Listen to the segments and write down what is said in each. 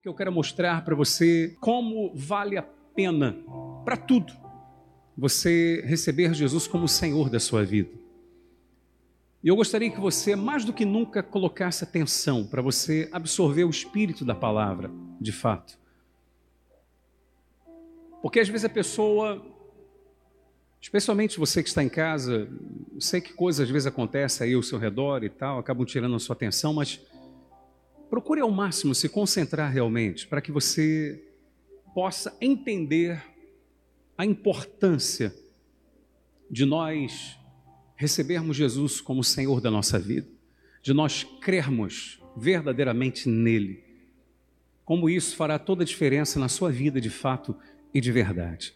que eu quero mostrar para você como vale a pena para tudo você receber Jesus como Senhor da sua vida. E eu gostaria que você, mais do que nunca, colocasse atenção para você absorver o espírito da palavra, de fato. Porque às vezes a pessoa, especialmente você que está em casa, sei que coisas às vezes acontecem aí ao seu redor e tal, acabam tirando a sua atenção, mas procure ao máximo se concentrar realmente para que você possa entender a importância de nós recebermos Jesus como Senhor da nossa vida, de nós crermos verdadeiramente nele. Como isso fará toda a diferença na sua vida de fato e de verdade.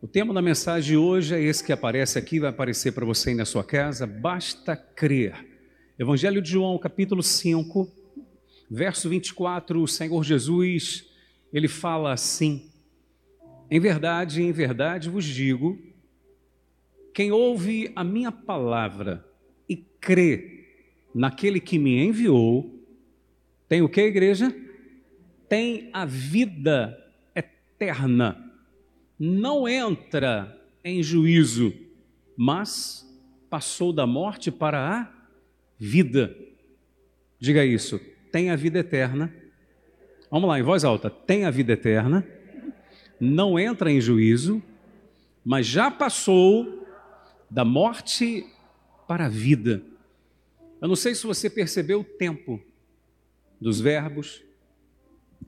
O tema da mensagem de hoje é esse que aparece aqui, vai aparecer para você aí na sua casa, basta crer. Evangelho de João, capítulo 5, verso 24, o Senhor Jesus, ele fala assim: Em verdade, em verdade vos digo, quem ouve a minha palavra e crê naquele que me enviou, tem o que, igreja? Tem a vida eterna. Não entra em juízo, mas passou da morte para a vida. Diga isso tem a vida eterna. Vamos lá, em voz alta: tem a vida eterna, não entra em juízo, mas já passou da morte para a vida. Eu não sei se você percebeu o tempo dos verbos,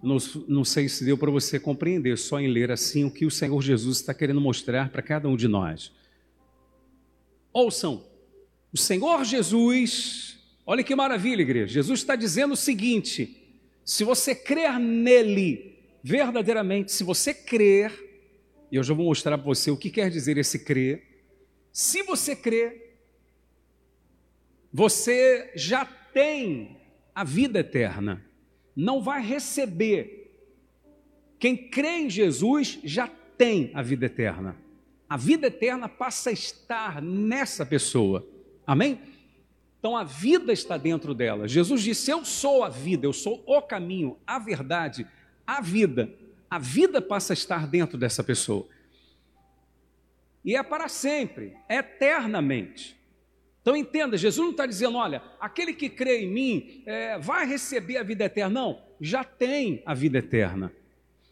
não, não sei se deu para você compreender só em ler assim o que o Senhor Jesus está querendo mostrar para cada um de nós. Ouçam, o Senhor Jesus Olha que maravilha, igreja. Jesus está dizendo o seguinte: se você crer nele verdadeiramente, se você crer, e eu já vou mostrar para você o que quer dizer esse crer. Se você crer, você já tem a vida eterna. Não vai receber. Quem crê em Jesus já tem a vida eterna. A vida eterna passa a estar nessa pessoa. Amém? Então a vida está dentro dela. Jesus disse: Eu sou a vida, eu sou o caminho, a verdade, a vida. A vida passa a estar dentro dessa pessoa. E é para sempre, eternamente. Então entenda: Jesus não está dizendo, olha, aquele que crê em mim é, vai receber a vida eterna. Não, já tem a vida eterna.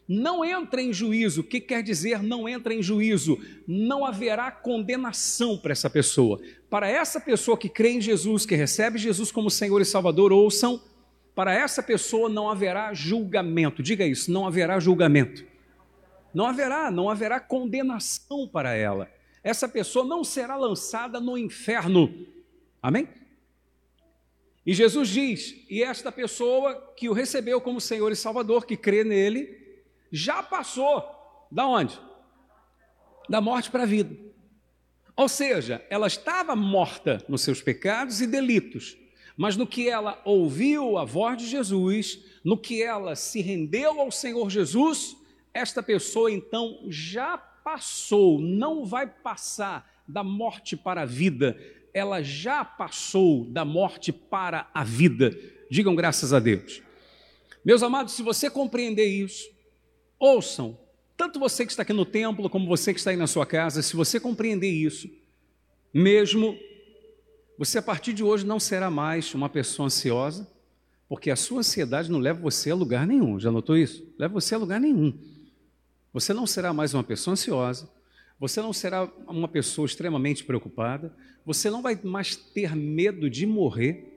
Não entra em juízo. O que quer dizer não entra em juízo? Não haverá condenação para essa pessoa. Para essa pessoa que crê em Jesus, que recebe Jesus como Senhor e Salvador, ouçam, para essa pessoa não haverá julgamento. Diga isso, não haverá julgamento. Não haverá, não haverá condenação para ela. Essa pessoa não será lançada no inferno. Amém? E Jesus diz: e esta pessoa que o recebeu como Senhor e Salvador, que crê nele, já passou da onde? Da morte para a vida. Ou seja, ela estava morta nos seus pecados e delitos, mas no que ela ouviu a voz de Jesus, no que ela se rendeu ao Senhor Jesus, esta pessoa então já passou, não vai passar da morte para a vida, ela já passou da morte para a vida. Digam graças a Deus. Meus amados, se você compreender isso, Ouçam, tanto você que está aqui no templo, como você que está aí na sua casa, se você compreender isso, mesmo, você a partir de hoje não será mais uma pessoa ansiosa, porque a sua ansiedade não leva você a lugar nenhum. Já notou isso? Leva você a lugar nenhum. Você não será mais uma pessoa ansiosa, você não será uma pessoa extremamente preocupada, você não vai mais ter medo de morrer,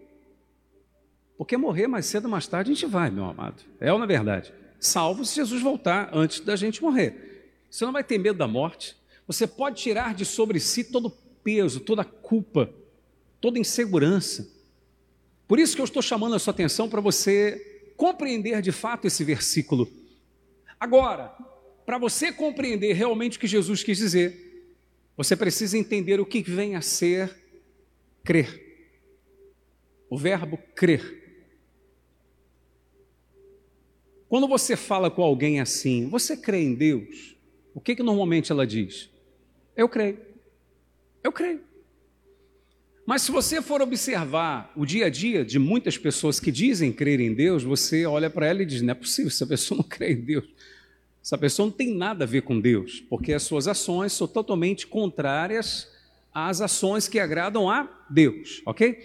porque morrer mais cedo ou mais tarde a gente vai, meu amado. É ou não é verdade? Salvo se Jesus voltar antes da gente morrer. Você não vai ter medo da morte. Você pode tirar de sobre si todo o peso, toda a culpa, toda a insegurança. Por isso que eu estou chamando a sua atenção para você compreender de fato esse versículo. Agora, para você compreender realmente o que Jesus quis dizer, você precisa entender o que vem a ser crer. O verbo crer. Quando você fala com alguém assim, você crê em Deus? O que, que normalmente ela diz? Eu creio. Eu creio. Mas se você for observar o dia a dia de muitas pessoas que dizem crer em Deus, você olha para ela e diz: não é possível, essa pessoa não crê em Deus. Essa pessoa não tem nada a ver com Deus, porque as suas ações são totalmente contrárias às ações que agradam a Deus, ok?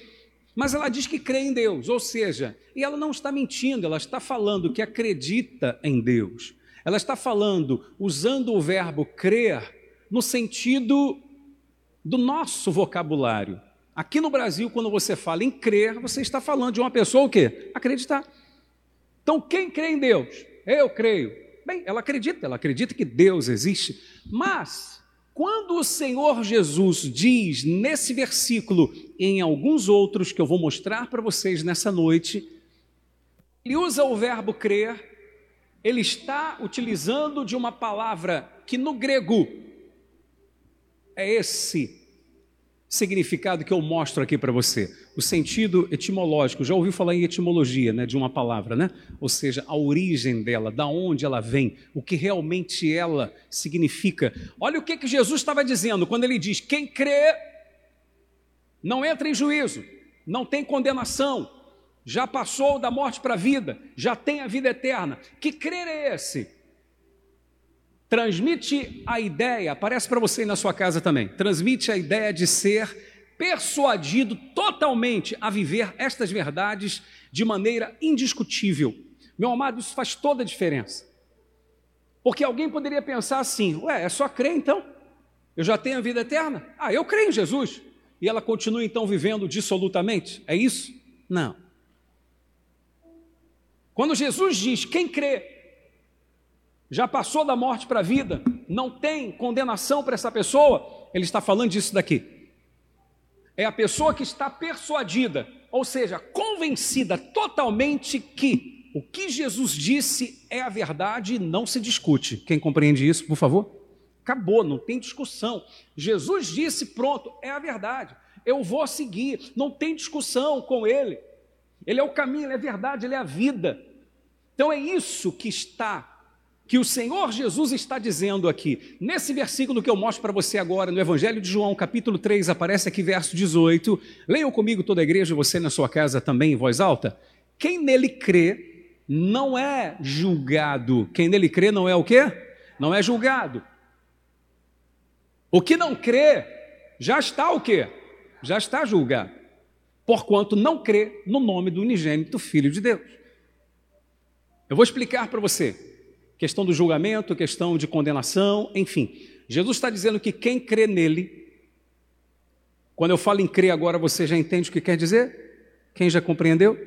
Mas ela diz que crê em Deus, ou seja, e ela não está mentindo, ela está falando que acredita em Deus. Ela está falando, usando o verbo crer, no sentido do nosso vocabulário. Aqui no Brasil, quando você fala em crer, você está falando de uma pessoa o quê? Acreditar. Então, quem crê em Deus? Eu creio. Bem, ela acredita, ela acredita que Deus existe. Mas, quando o Senhor Jesus diz nesse versículo e em alguns outros que eu vou mostrar para vocês nessa noite, ele usa o verbo crer, ele está utilizando de uma palavra que no grego é esse significado que eu mostro aqui para você. O sentido etimológico, já ouviu falar em etimologia, né, de uma palavra, né? Ou seja, a origem dela, da onde ela vem, o que realmente ela significa. Olha o que, que Jesus estava dizendo quando ele diz: quem crê não entra em juízo, não tem condenação, já passou da morte para a vida, já tem a vida eterna. Que crer é esse? Transmite a ideia, aparece para você na sua casa também, transmite a ideia de ser persuadido totalmente a viver estas verdades de maneira indiscutível. Meu amado, isso faz toda a diferença. Porque alguém poderia pensar assim: ué, é só crer então? Eu já tenho a vida eterna? Ah, eu creio em Jesus. E ela continua então vivendo dissolutamente? É isso? Não. Quando Jesus diz: quem crê já passou da morte para a vida, não tem condenação para essa pessoa, ele está falando disso daqui. É a pessoa que está persuadida, ou seja, convencida totalmente que o que Jesus disse é a verdade e não se discute. Quem compreende isso, por favor? Acabou, não tem discussão. Jesus disse, pronto, é a verdade. Eu vou seguir, não tem discussão com ele. Ele é o caminho, ele é a verdade, ele é a vida. Então é isso que está que o Senhor Jesus está dizendo aqui. Nesse versículo que eu mostro para você agora, no Evangelho de João, capítulo 3, aparece aqui verso 18. Leiam comigo toda a igreja, você na sua casa também em voz alta. Quem nele crê não é julgado. Quem nele crê não é o quê? Não é julgado. O que não crê já está o quê? Já está julgado. Porquanto não crê no nome do unigênito Filho de Deus. Eu vou explicar para você questão do julgamento, questão de condenação, enfim. Jesus está dizendo que quem crê nele, quando eu falo em crer agora, você já entende o que quer dizer? Quem já compreendeu?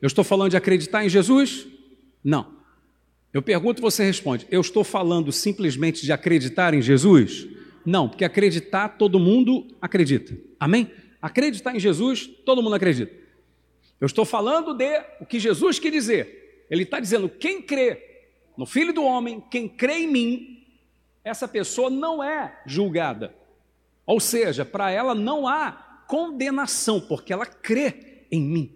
Eu estou falando de acreditar em Jesus? Não. Eu pergunto, você responde. Eu estou falando simplesmente de acreditar em Jesus? Não, porque acreditar todo mundo acredita. Amém? Acreditar em Jesus, todo mundo acredita. Eu estou falando de o que Jesus quer dizer. Ele está dizendo: quem crê no Filho do Homem, quem crê em mim, essa pessoa não é julgada. Ou seja, para ela não há condenação, porque ela crê em mim.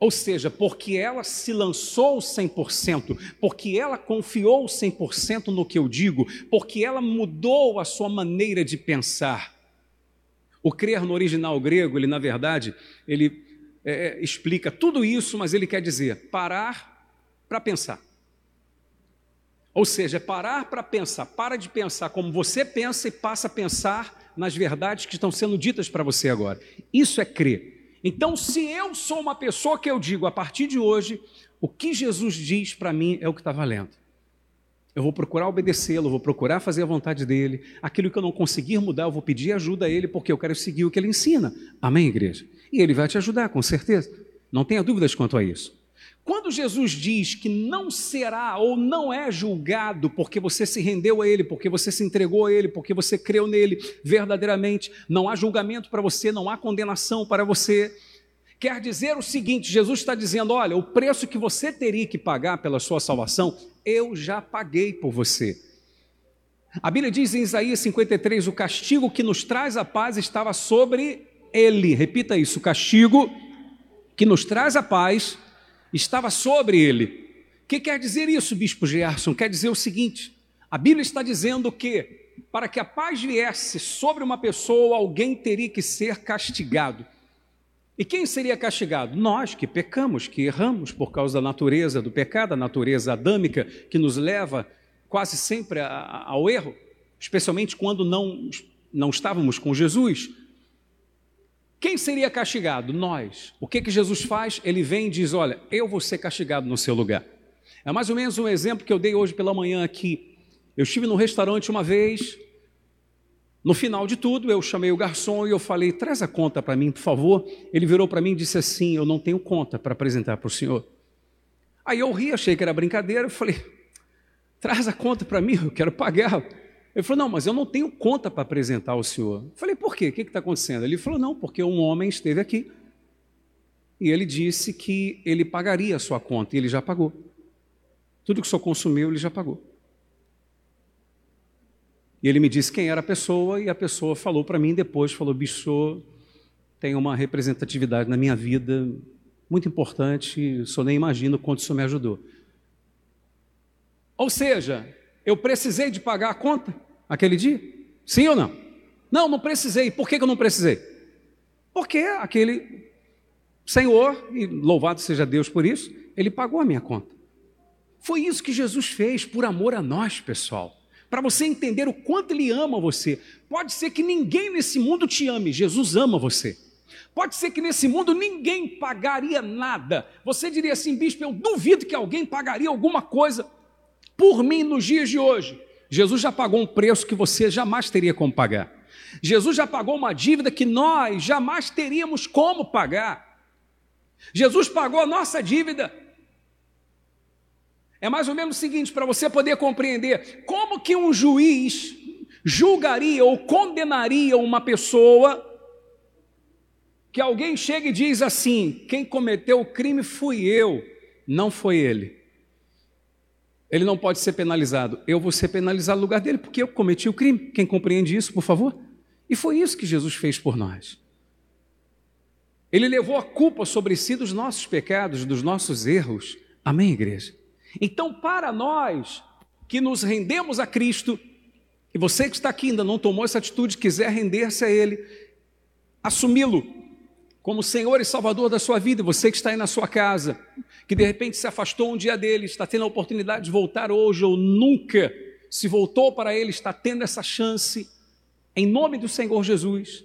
Ou seja, porque ela se lançou 100%, porque ela confiou 100% no que eu digo, porque ela mudou a sua maneira de pensar. O crer no original grego, ele na verdade, ele é, explica tudo isso, mas ele quer dizer parar para pensar. Ou seja, parar para pensar, para de pensar como você pensa e passa a pensar nas verdades que estão sendo ditas para você agora. Isso é crer. Então, se eu sou uma pessoa que eu digo a partir de hoje, o que Jesus diz para mim é o que está valendo. Eu vou procurar obedecê-lo, vou procurar fazer a vontade dele. Aquilo que eu não conseguir mudar, eu vou pedir ajuda a ele, porque eu quero seguir o que ele ensina. Amém, igreja? E ele vai te ajudar, com certeza. Não tenha dúvidas quanto a isso. Quando Jesus diz que não será ou não é julgado porque você se rendeu a Ele, porque você se entregou a Ele, porque você creu nele verdadeiramente, não há julgamento para você, não há condenação para você. Quer dizer o seguinte: Jesus está dizendo, olha, o preço que você teria que pagar pela sua salvação, eu já paguei por você. A Bíblia diz em Isaías 53: o castigo que nos traz a paz estava sobre ele. Repita isso: o castigo que nos traz a paz estava sobre ele. O que quer dizer isso, bispo Gerson? Quer dizer o seguinte: a Bíblia está dizendo que para que a paz viesse sobre uma pessoa, alguém teria que ser castigado. E quem seria castigado? Nós que pecamos, que erramos por causa da natureza do pecado, a natureza adâmica que nos leva quase sempre ao erro, especialmente quando não, não estávamos com Jesus. Quem seria castigado? Nós. O que, que Jesus faz? Ele vem e diz: Olha, eu vou ser castigado no seu lugar. É mais ou menos um exemplo que eu dei hoje pela manhã aqui. Eu estive num restaurante uma vez, no final de tudo, eu chamei o garçom e eu falei: traz a conta para mim, por favor. Ele virou para mim e disse assim: eu não tenho conta para apresentar para o senhor. Aí eu ri, achei que era brincadeira, eu falei: traz a conta para mim, eu quero pagar. Ele falou: Não, mas eu não tenho conta para apresentar ao senhor. Eu falei: Por quê? O que está acontecendo? Ele falou: Não, porque um homem esteve aqui e ele disse que ele pagaria a sua conta e ele já pagou. Tudo que o senhor consumiu, ele já pagou. E ele me disse quem era a pessoa e a pessoa falou para mim depois: falou, bicho, tem uma representatividade na minha vida muito importante, senhor nem imagina o quanto isso me ajudou. Ou seja, eu precisei de pagar a conta? Aquele dia? Sim ou não? Não, não precisei. Por que eu não precisei? Porque aquele Senhor, e louvado seja Deus por isso, ele pagou a minha conta. Foi isso que Jesus fez por amor a nós, pessoal. Para você entender o quanto ele ama você. Pode ser que ninguém nesse mundo te ame, Jesus ama você. Pode ser que nesse mundo ninguém pagaria nada. Você diria assim, bispo, eu duvido que alguém pagaria alguma coisa por mim nos dias de hoje. Jesus já pagou um preço que você jamais teria como pagar. Jesus já pagou uma dívida que nós jamais teríamos como pagar. Jesus pagou a nossa dívida. É mais ou menos o seguinte, para você poder compreender como que um juiz julgaria ou condenaria uma pessoa que alguém chega e diz assim: quem cometeu o crime fui eu, não foi ele ele não pode ser penalizado. Eu vou ser penalizado no lugar dele, porque eu cometi o crime. Quem compreende isso, por favor? E foi isso que Jesus fez por nós. Ele levou a culpa sobre si dos nossos pecados, dos nossos erros. Amém, igreja? Então, para nós que nos rendemos a Cristo, e você que está aqui ainda não tomou essa atitude, quiser render-se a Ele, assumi-lo como Senhor e Salvador da sua vida, você que está aí na sua casa, que de repente se afastou um dia dele, está tendo a oportunidade de voltar hoje ou nunca se voltou para ele, está tendo essa chance, em nome do Senhor Jesus.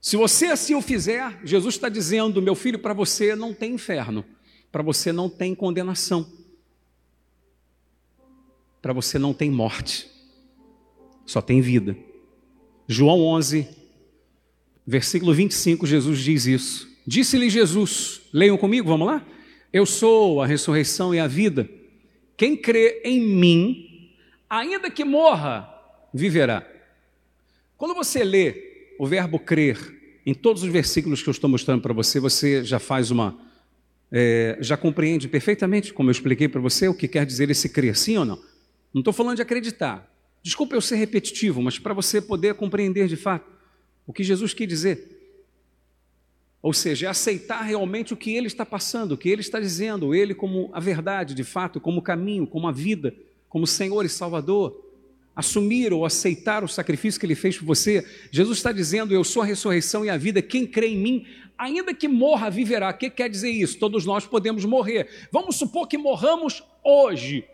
Se você assim o fizer, Jesus está dizendo, meu filho, para você não tem inferno, para você não tem condenação, para você não tem morte, só tem vida. João 11, Versículo 25, Jesus diz isso. Disse-lhe Jesus, leiam comigo, vamos lá? Eu sou a ressurreição e a vida. Quem crê em mim, ainda que morra, viverá. Quando você lê o verbo crer em todos os versículos que eu estou mostrando para você, você já faz uma. É, já compreende perfeitamente, como eu expliquei para você, o que quer dizer esse crer, sim ou não? Não estou falando de acreditar. Desculpa eu ser repetitivo, mas para você poder compreender de fato. O que Jesus quis dizer. Ou seja, é aceitar realmente o que ele está passando, o que ele está dizendo, ele como a verdade, de fato, como o caminho, como a vida, como Senhor e Salvador. Assumir ou aceitar o sacrifício que ele fez por você. Jesus está dizendo: Eu sou a ressurreição e a vida, quem crê em mim, ainda que morra, viverá. O que quer dizer isso? Todos nós podemos morrer. Vamos supor que morramos hoje.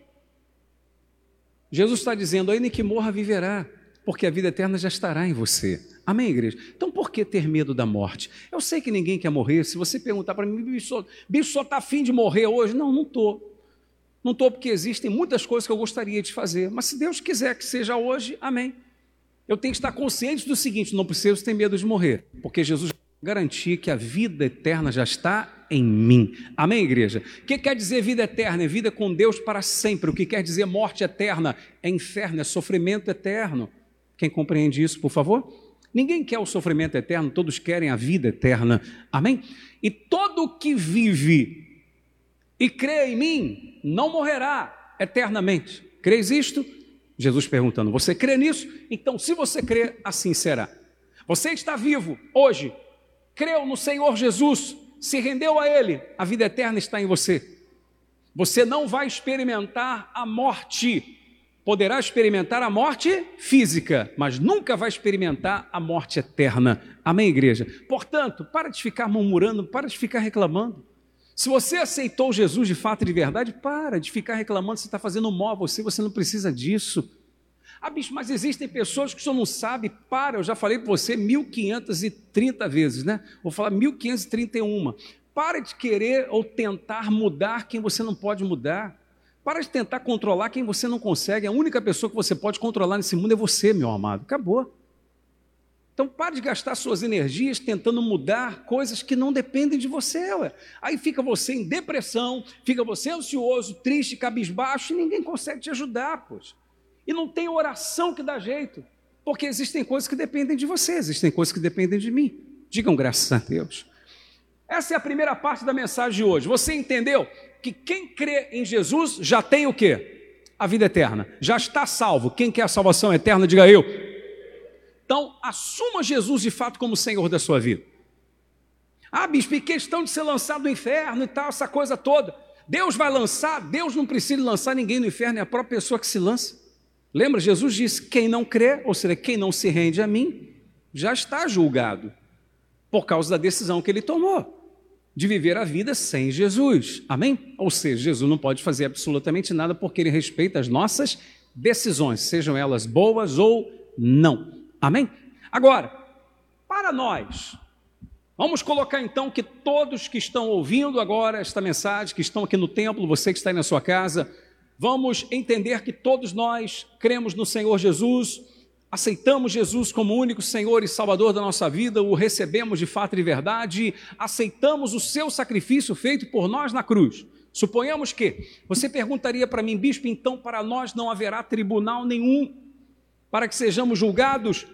Jesus está dizendo: ainda que morra, viverá, porque a vida eterna já estará em você. Amém, igreja? Então por que ter medo da morte? Eu sei que ninguém quer morrer. Se você perguntar para mim, bicho, bicho só está afim de morrer hoje? Não, não estou. Não estou porque existem muitas coisas que eu gostaria de fazer. Mas se Deus quiser que seja hoje, amém. Eu tenho que estar consciente do seguinte: não preciso ter medo de morrer, porque Jesus garantiu que a vida eterna já está em mim. Amém, igreja? O que quer dizer vida eterna? É vida com Deus para sempre. O que quer dizer morte eterna? É inferno, é sofrimento eterno. Quem compreende isso, por favor? Ninguém quer o sofrimento eterno, todos querem a vida eterna. Amém? E todo que vive e crê em mim não morrerá eternamente. Crês isto? Jesus perguntando: Você crê nisso? Então, se você crê, assim será. Você está vivo hoje, creu no Senhor Jesus, se rendeu a Ele, a vida eterna está em você. Você não vai experimentar a morte poderá experimentar a morte física, mas nunca vai experimentar a morte eterna. Amém, igreja? Portanto, para de ficar murmurando, para de ficar reclamando. Se você aceitou Jesus de fato e de verdade, para de ficar reclamando, você está fazendo mal a você, você não precisa disso. Ah, bicho, mas existem pessoas que o senhor não sabe, para, eu já falei para você 1530 vezes, né? Vou falar 1531. Para de querer ou tentar mudar quem você não pode mudar. Para de tentar controlar quem você não consegue. A única pessoa que você pode controlar nesse mundo é você, meu amado. Acabou. Então pare de gastar suas energias tentando mudar coisas que não dependem de você. Ué. Aí fica você em depressão, fica você ansioso, triste, cabisbaixo e ninguém consegue te ajudar, pois. E não tem oração que dá jeito, porque existem coisas que dependem de você, existem coisas que dependem de mim. Digam graças a Deus. Essa é a primeira parte da mensagem de hoje. Você entendeu que quem crê em Jesus já tem o quê? A vida eterna. Já está salvo. Quem quer a salvação eterna, diga eu. Então, assuma Jesus de fato como Senhor da sua vida. Ah, bispo, e questão de ser lançado no inferno e tal, essa coisa toda. Deus vai lançar, Deus não precisa lançar ninguém no inferno, é a própria pessoa que se lança. Lembra, Jesus disse: quem não crê, ou seja, quem não se rende a mim, já está julgado por causa da decisão que ele tomou de viver a vida sem Jesus. Amém? Ou seja, Jesus não pode fazer absolutamente nada porque ele respeita as nossas decisões, sejam elas boas ou não. Amém? Agora, para nós, vamos colocar então que todos que estão ouvindo agora esta mensagem, que estão aqui no templo, você que está aí na sua casa, vamos entender que todos nós cremos no Senhor Jesus aceitamos Jesus como único Senhor e Salvador da nossa vida, o recebemos de fato e de verdade, aceitamos o seu sacrifício feito por nós na cruz. Suponhamos que você perguntaria para mim, bispo, então para nós não haverá tribunal nenhum para que sejamos julgados?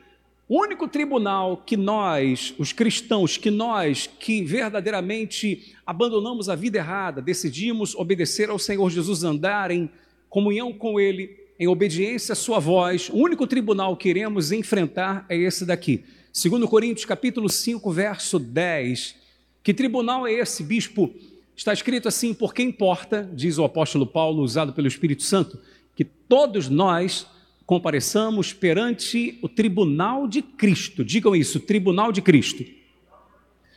O único tribunal que nós, os cristãos, que nós que verdadeiramente abandonamos a vida errada, decidimos obedecer ao Senhor Jesus, andar em comunhão com Ele, em obediência à sua voz, o único tribunal que iremos enfrentar é esse daqui. 2 Coríntios capítulo 5, verso 10. Que tribunal é esse, bispo? Está escrito assim, porque importa, diz o apóstolo Paulo, usado pelo Espírito Santo, que todos nós compareçamos perante o tribunal de Cristo. Digam isso, tribunal de Cristo.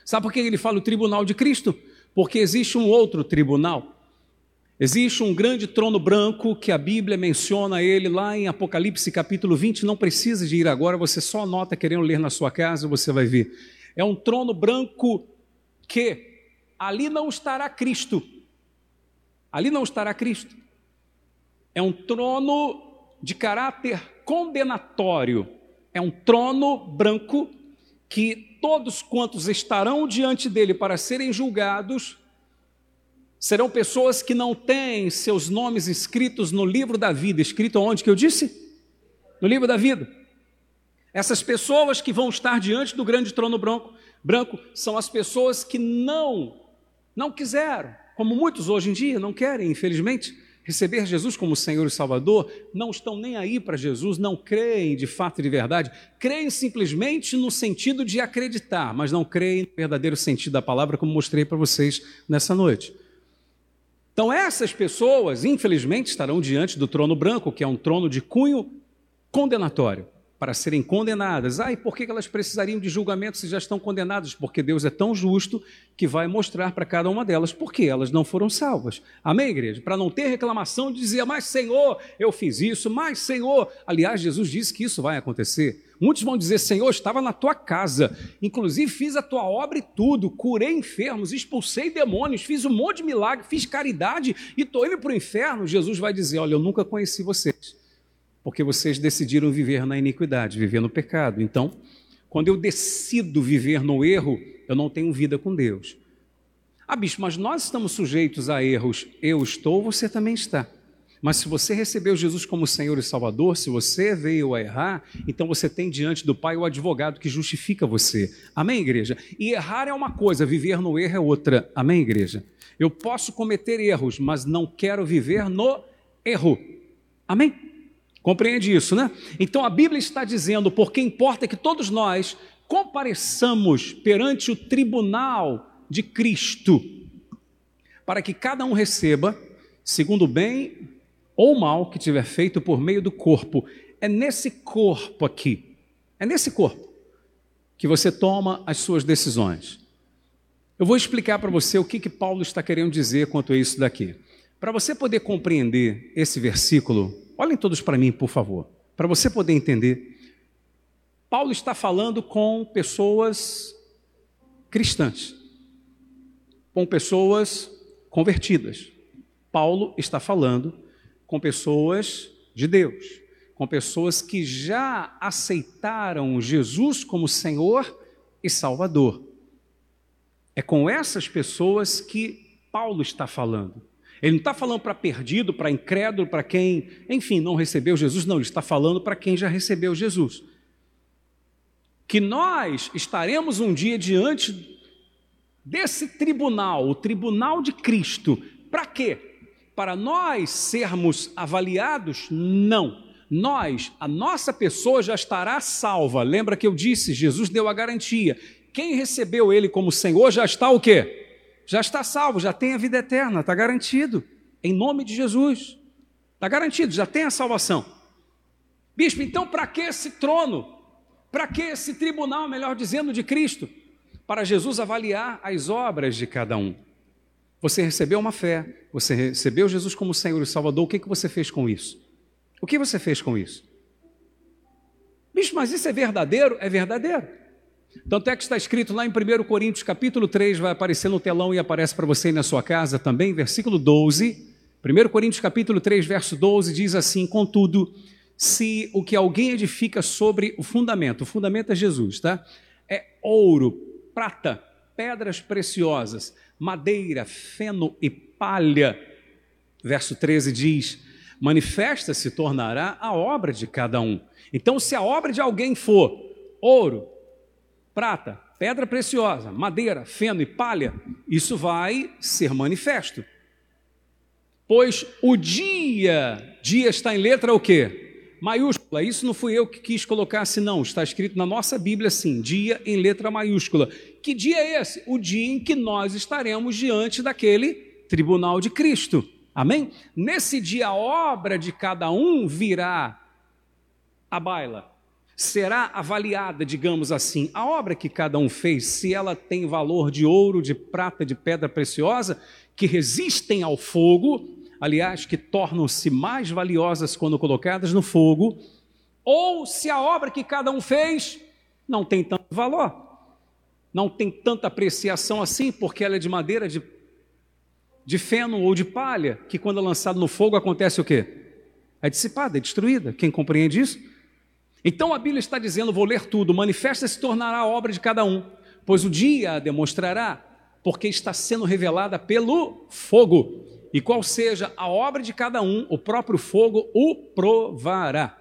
Sabe por que ele fala o tribunal de Cristo? Porque existe um outro tribunal Existe um grande trono branco que a Bíblia menciona ele lá em Apocalipse capítulo 20. Não precisa de ir agora, você só anota querendo ler na sua casa, você vai ver. É um trono branco que ali não estará Cristo. Ali não estará Cristo. É um trono de caráter condenatório. É um trono branco que todos quantos estarão diante dele para serem julgados Serão pessoas que não têm seus nomes escritos no livro da vida. Escrito onde que eu disse? No livro da vida. Essas pessoas que vão estar diante do grande trono branco, branco são as pessoas que não, não quiseram, como muitos hoje em dia não querem, infelizmente, receber Jesus como Senhor e Salvador, não estão nem aí para Jesus, não creem de fato e de verdade, creem simplesmente no sentido de acreditar, mas não creem no verdadeiro sentido da palavra, como mostrei para vocês nessa noite. Então, essas pessoas, infelizmente, estarão diante do trono branco, que é um trono de cunho condenatório, para serem condenadas. Ah, e por que elas precisariam de julgamento se já estão condenadas? Porque Deus é tão justo que vai mostrar para cada uma delas porque elas não foram salvas. Amém, igreja? Para não ter reclamação de dizer, mas Senhor, eu fiz isso, mas Senhor. Aliás, Jesus disse que isso vai acontecer. Muitos vão dizer: Senhor, estava na tua casa, inclusive fiz a tua obra e tudo, curei enfermos, expulsei demônios, fiz um monte de milagre, fiz caridade e estou indo para o inferno. Jesus vai dizer: Olha, eu nunca conheci vocês, porque vocês decidiram viver na iniquidade, viver no pecado. Então, quando eu decido viver no erro, eu não tenho vida com Deus. Ah, bicho, mas nós estamos sujeitos a erros. Eu estou, você também está. Mas se você recebeu Jesus como Senhor e Salvador, se você veio a errar, então você tem diante do Pai o advogado que justifica você. Amém, igreja? E errar é uma coisa, viver no erro é outra. Amém, igreja? Eu posso cometer erros, mas não quero viver no erro. Amém? Compreende isso, né? Então a Bíblia está dizendo, porque importa que todos nós compareçamos perante o tribunal de Cristo, para que cada um receba, segundo o bem ou mal que tiver feito por meio do corpo. É nesse corpo aqui, é nesse corpo que você toma as suas decisões. Eu vou explicar para você o que, que Paulo está querendo dizer quanto a isso daqui. Para você poder compreender esse versículo, olhem todos para mim, por favor. Para você poder entender, Paulo está falando com pessoas cristãs, com pessoas convertidas. Paulo está falando com pessoas de Deus, com pessoas que já aceitaram Jesus como Senhor e Salvador. É com essas pessoas que Paulo está falando. Ele não está falando para perdido, para incrédulo, para quem, enfim, não recebeu Jesus, não, ele está falando para quem já recebeu Jesus. Que nós estaremos um dia diante desse tribunal, o tribunal de Cristo, para quê? Para nós sermos avaliados? Não. Nós, a nossa pessoa já estará salva. Lembra que eu disse, Jesus deu a garantia. Quem recebeu ele como Senhor já está o quê? Já está salvo, já tem a vida eterna, está garantido. Em nome de Jesus. Está garantido, já tem a salvação. Bispo, então para que esse trono? Para que esse tribunal, melhor dizendo, de Cristo? Para Jesus avaliar as obras de cada um. Você recebeu uma fé, você recebeu Jesus como Senhor e Salvador, o que, que você fez com isso? O que você fez com isso? Bicho, mas isso é verdadeiro? É verdadeiro. Tanto é que está escrito lá em 1 Coríntios capítulo 3, vai aparecer no telão e aparece para você aí na sua casa também, versículo 12. 1 Coríntios capítulo 3, verso 12 diz assim: Contudo, se o que alguém edifica sobre o fundamento, o fundamento é Jesus, tá? É ouro, prata, pedras preciosas, madeira, feno e palha. Verso 13 diz: Manifesta se tornará a obra de cada um. Então, se a obra de alguém for ouro, prata, pedra preciosa, madeira, feno e palha, isso vai ser manifesto. Pois o dia, dia está em letra o quê? Maiúscula. Isso não fui eu que quis colocar assim, não. Está escrito na nossa Bíblia assim, dia em letra maiúscula. Que dia é esse? O dia em que nós estaremos diante daquele tribunal de Cristo. Amém? Nesse dia, a obra de cada um virá à baila será avaliada, digamos assim, a obra que cada um fez, se ela tem valor de ouro, de prata, de pedra preciosa, que resistem ao fogo, aliás, que tornam-se mais valiosas quando colocadas no fogo, ou se a obra que cada um fez não tem tanto valor, não tem tanta apreciação assim, porque ela é de madeira, de, de feno ou de palha, que quando é lançado no fogo acontece o quê? É dissipada, é destruída. Quem compreende isso? Então a Bíblia está dizendo, vou ler tudo, manifesta se tornará a obra de cada um, pois o dia a demonstrará, porque está sendo revelada pelo fogo. E qual seja a obra de cada um, o próprio fogo o provará.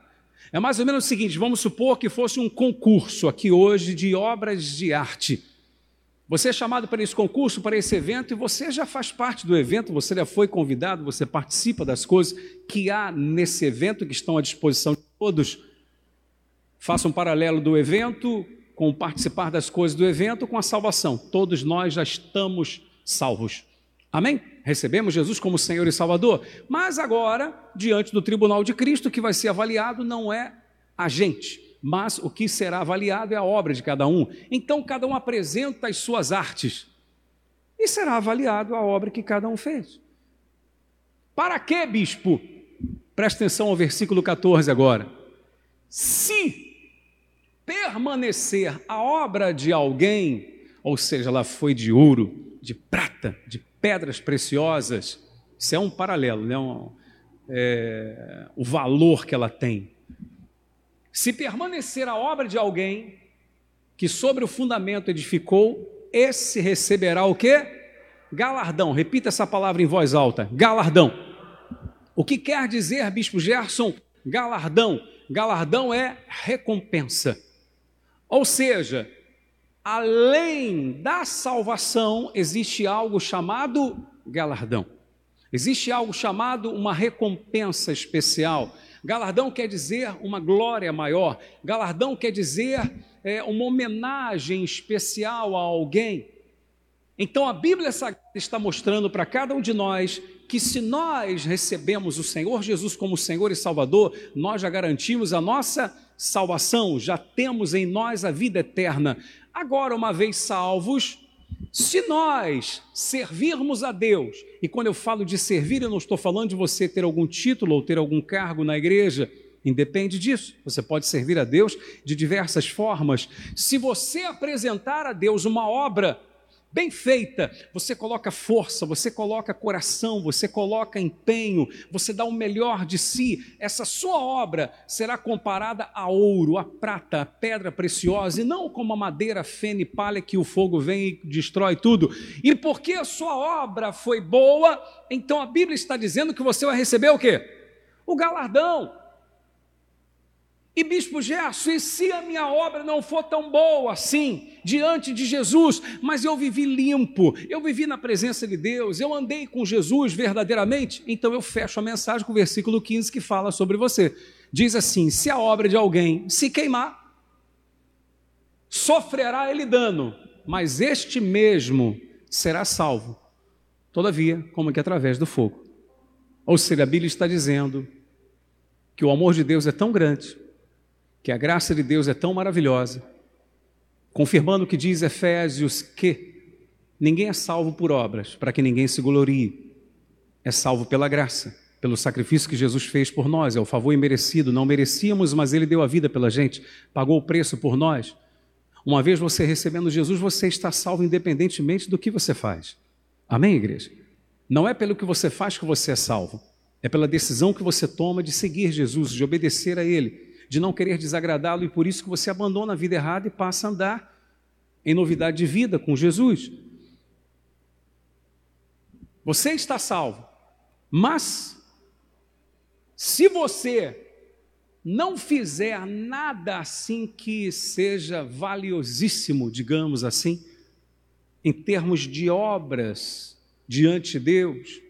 É mais ou menos o seguinte: vamos supor que fosse um concurso aqui hoje de obras de arte. Você é chamado para esse concurso, para esse evento, e você já faz parte do evento, você já foi convidado, você participa das coisas que há nesse evento, que estão à disposição de todos Faça um paralelo do evento com participar das coisas do evento com a salvação. Todos nós já estamos salvos. Amém? Recebemos Jesus como Senhor e Salvador. Mas agora, diante do tribunal de Cristo, que vai ser avaliado não é a gente, mas o que será avaliado é a obra de cada um. Então, cada um apresenta as suas artes e será avaliado a obra que cada um fez. Para que, bispo? Presta atenção ao versículo 14 agora. Se permanecer a obra de alguém, ou seja, ela foi de ouro, de prata, de pedras preciosas, isso é um paralelo, né? Um, é, o valor que ela tem. Se permanecer a obra de alguém que sobre o fundamento edificou, esse receberá o quê? Galardão. Repita essa palavra em voz alta: galardão. O que quer dizer, Bispo Gerson? Galardão. Galardão é recompensa. Ou seja, além da salvação, existe algo chamado galardão. Existe algo chamado uma recompensa especial. Galardão quer dizer uma glória maior. Galardão quer dizer é, uma homenagem especial a alguém. Então a Bíblia está mostrando para cada um de nós que se nós recebemos o Senhor Jesus como Senhor e Salvador, nós já garantimos a nossa salvação, já temos em nós a vida eterna. Agora, uma vez salvos, se nós servirmos a Deus, e quando eu falo de servir, eu não estou falando de você ter algum título ou ter algum cargo na igreja, independe disso. Você pode servir a Deus de diversas formas. Se você apresentar a Deus uma obra bem feita, você coloca força, você coloca coração, você coloca empenho, você dá o melhor de si, essa sua obra será comparada a ouro, a prata, a pedra preciosa, e não como a madeira, fene e palha que o fogo vem e destrói tudo. E porque a sua obra foi boa, então a Bíblia está dizendo que você vai receber o quê? O galardão. E bispo Gerson, e se a minha obra não for tão boa assim, diante de Jesus, mas eu vivi limpo, eu vivi na presença de Deus, eu andei com Jesus verdadeiramente, então eu fecho a mensagem com o versículo 15 que fala sobre você. Diz assim: se a obra de alguém se queimar, sofrerá ele dano, mas este mesmo será salvo, todavia, como que através do fogo. Ou seja, a Bíblia está dizendo que o amor de Deus é tão grande que a graça de Deus é tão maravilhosa, confirmando o que diz Efésios que ninguém é salvo por obras, para que ninguém se glorie. É salvo pela graça, pelo sacrifício que Jesus fez por nós, é o favor imerecido, não merecíamos, mas ele deu a vida pela gente, pagou o preço por nós. Uma vez você recebendo Jesus, você está salvo independentemente do que você faz. Amém, igreja? Não é pelo que você faz que você é salvo, é pela decisão que você toma de seguir Jesus, de obedecer a Ele de não querer desagradá-lo e por isso que você abandona a vida errada e passa a andar em novidade de vida com Jesus. Você está salvo, mas se você não fizer nada assim que seja valiosíssimo, digamos assim, em termos de obras diante de Deus,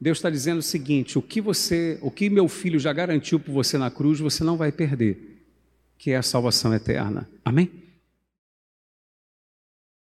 Deus está dizendo o seguinte: o que você, o que meu filho já garantiu por você na cruz, você não vai perder, que é a salvação eterna. Amém?